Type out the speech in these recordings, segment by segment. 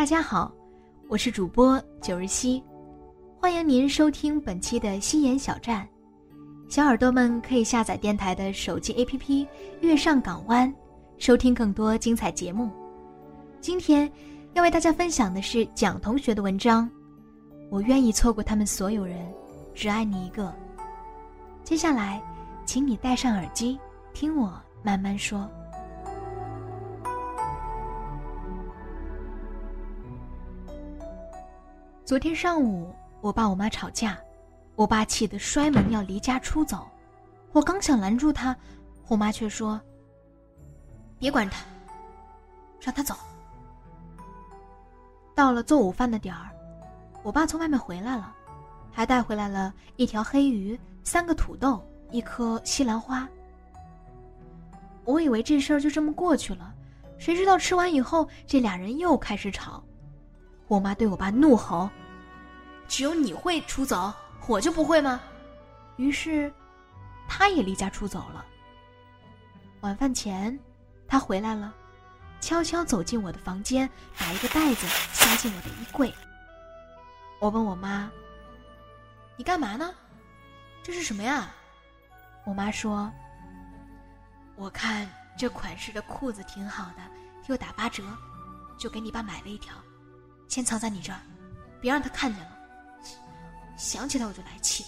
大家好，我是主播九日曦，欢迎您收听本期的心言小站。小耳朵们可以下载电台的手机 APP《月上港湾》，收听更多精彩节目。今天要为大家分享的是蒋同学的文章，《我愿意错过他们所有人，只爱你一个》。接下来，请你戴上耳机，听我慢慢说。昨天上午，我爸我妈吵架，我爸气得摔门要离家出走，我刚想拦住他，我妈却说：“别管他，让他走。”到了做午饭的点儿，我爸从外面回来了，还带回来了一条黑鱼、三个土豆、一颗西兰花。我以为这事儿就这么过去了，谁知道吃完以后，这俩人又开始吵。我妈对我爸怒吼。只有你会出走，我就不会吗？于是，他也离家出走了。晚饭前，他回来了，悄悄走进我的房间，把一个袋子塞进我的衣柜。我问我妈：“你干嘛呢？这是什么呀？”我妈说：“我看这款式的裤子挺好的，又打八折，就给你爸买了一条，先藏在你这儿，别让他看见了。”想起来我就来气。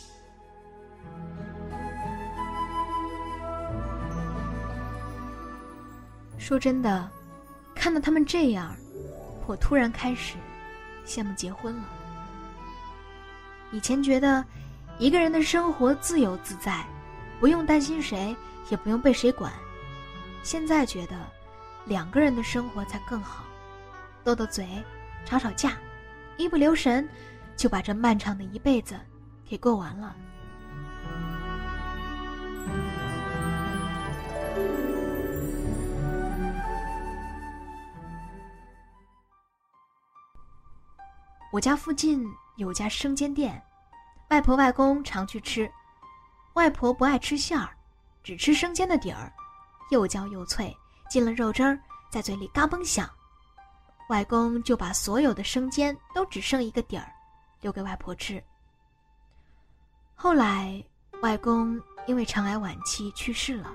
说真的，看到他们这样，我突然开始羡慕结婚了。以前觉得一个人的生活自由自在，不用担心谁，也不用被谁管。现在觉得两个人的生活才更好，斗斗嘴，吵吵架，一不留神。就把这漫长的一辈子给过完了。我家附近有家生煎店，外婆外公常去吃。外婆不爱吃馅儿，只吃生煎的底儿，又焦又脆，进了肉汁儿，在嘴里嘎嘣响。外公就把所有的生煎都只剩一个底儿。留给外婆吃。后来，外公因为肠癌晚期去世了，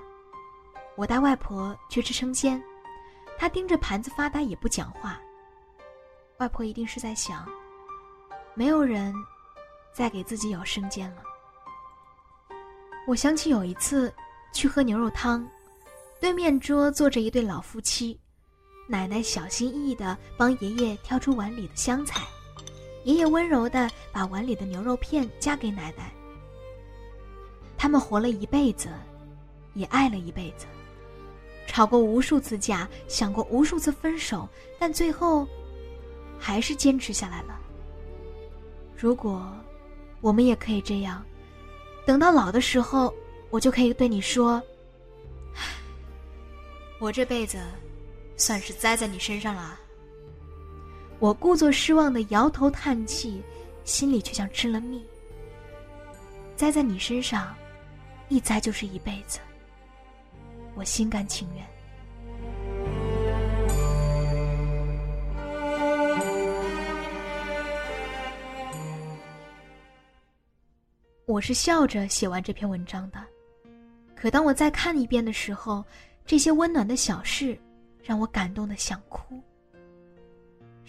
我带外婆去吃生煎，她盯着盘子发呆也不讲话。外婆一定是在想，没有人再给自己舀生煎了。我想起有一次去喝牛肉汤，对面桌坐着一对老夫妻，奶奶小心翼翼地帮爷爷挑出碗里的香菜。爷爷温柔的把碗里的牛肉片夹给奶奶。他们活了一辈子，也爱了一辈子，吵过无数次架，想过无数次分手，但最后，还是坚持下来了。如果，我们也可以这样，等到老的时候，我就可以对你说：“我这辈子，算是栽在你身上了。”我故作失望的摇头叹气，心里却像吃了蜜。栽在你身上，一栽就是一辈子。我心甘情愿。我是笑着写完这篇文章的，可当我再看一遍的时候，这些温暖的小事，让我感动的想哭。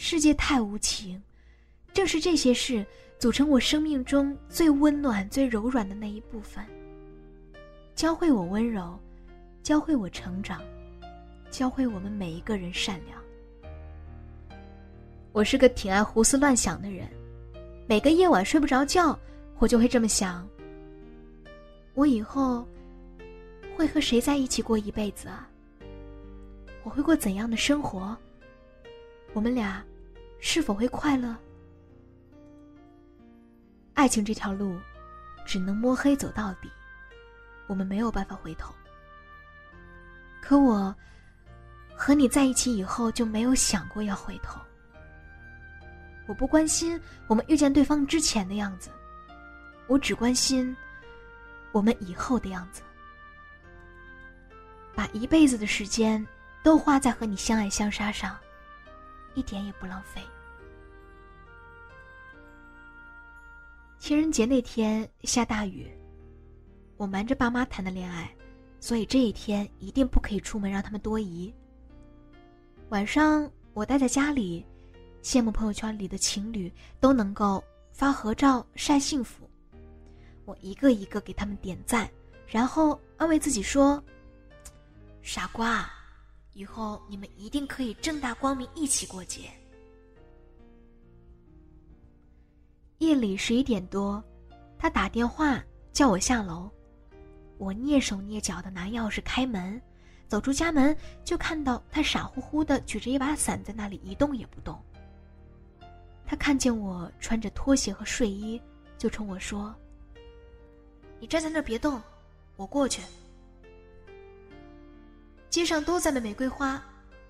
世界太无情，正是这些事组成我生命中最温暖、最柔软的那一部分。教会我温柔，教会我成长，教会我们每一个人善良。我是个挺爱胡思乱想的人，每个夜晚睡不着觉，我就会这么想：我以后会和谁在一起过一辈子啊？我会过怎样的生活？我们俩是否会快乐？爱情这条路，只能摸黑走到底，我们没有办法回头。可我和你在一起以后，就没有想过要回头。我不关心我们遇见对方之前的样子，我只关心我们以后的样子。把一辈子的时间都花在和你相爱相杀上，一点也不浪费。情人节那天下大雨，我瞒着爸妈谈的恋爱。所以这一天一定不可以出门，让他们多疑。晚上我待在家里，羡慕朋友圈里的情侣都能够发合照晒幸福，我一个一个给他们点赞，然后安慰自己说：“傻瓜，以后你们一定可以正大光明一起过节。”夜里十一点多，他打电话叫我下楼。我蹑手蹑脚的拿钥匙开门，走出家门就看到他傻乎乎的举着一把伞在那里一动也不动。他看见我穿着拖鞋和睡衣，就冲我说：“你站在那儿别动，我过去。”街上都在卖玫瑰花，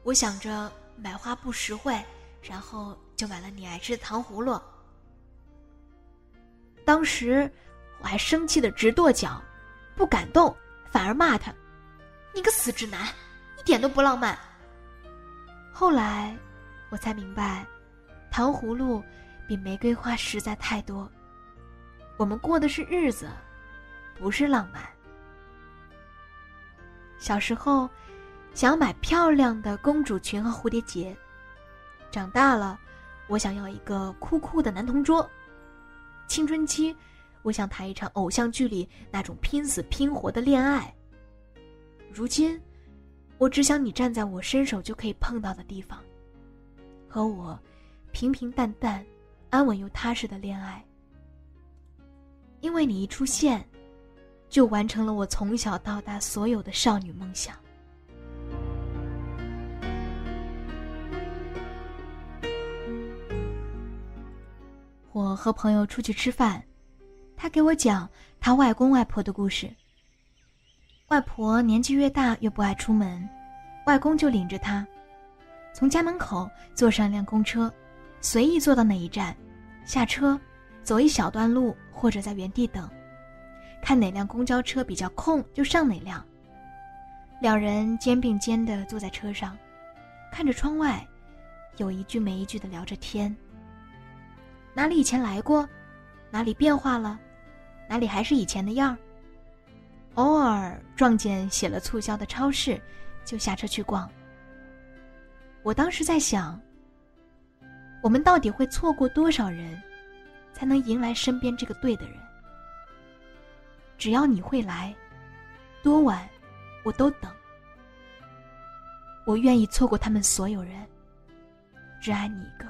我想着买花不实惠，然后就买了你爱吃的糖葫芦。当时我还生气的直跺脚。不感动，反而骂他：“你个死直男，一点都不浪漫。”后来，我才明白，糖葫芦比玫瑰花实在太多。我们过的是日子，不是浪漫。小时候，想要买漂亮的公主裙和蝴蝶结；长大了，我想要一个酷酷的男同桌。青春期。我想谈一场偶像剧里那种拼死拼活的恋爱。如今，我只想你站在我伸手就可以碰到的地方，和我平平淡淡、安稳又踏实的恋爱。因为你一出现，就完成了我从小到大所有的少女梦想。我和朋友出去吃饭。他给我讲他外公外婆的故事。外婆年纪越大越不爱出门，外公就领着她，从家门口坐上一辆公车，随意坐到哪一站，下车，走一小段路或者在原地等，看哪辆公交车比较空就上哪辆。两人肩并肩的坐在车上，看着窗外，有一句没一句的聊着天。哪里以前来过？哪里变化了？哪里还是以前的样？偶尔撞见写了促销的超市，就下车去逛。我当时在想，我们到底会错过多少人，才能迎来身边这个对的人？只要你会来，多晚我都等。我愿意错过他们所有人，只爱你一个。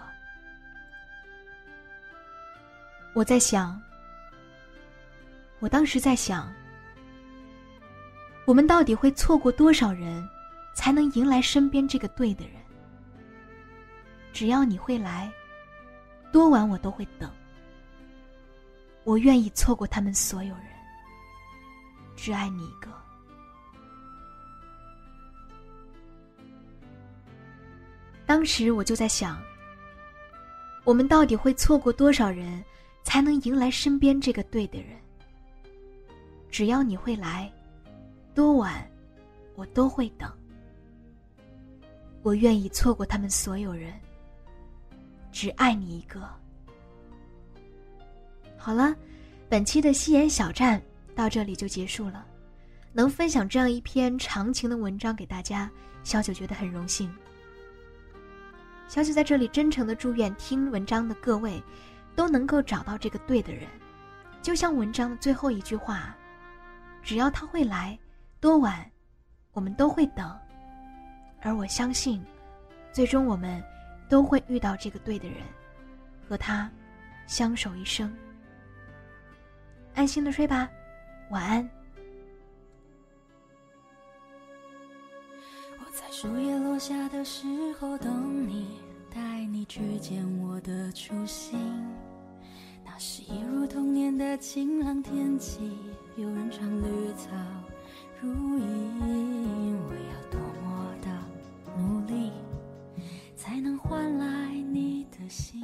我在想。我当时在想，我们到底会错过多少人，才能迎来身边这个对的人？只要你会来，多晚我都会等。我愿意错过他们所有人，只爱你一个。当时我就在想，我们到底会错过多少人，才能迎来身边这个对的人？只要你会来，多晚，我都会等。我愿意错过他们所有人，只爱你一个。好了，本期的夕颜小站到这里就结束了。能分享这样一篇长情的文章给大家，小九觉得很荣幸。小九在这里真诚的祝愿听文章的各位，都能够找到这个对的人，就像文章的最后一句话。只要他会来，多晚，我们都会等。而我相信，最终我们都会遇到这个对的人，和他相守一生。安心的睡吧，晚安。我在树叶落下的时候等你，带你去见我的初心。那是一如童年的晴朗天气，有人唱绿草如茵。我要多么的努力，才能换来你的心？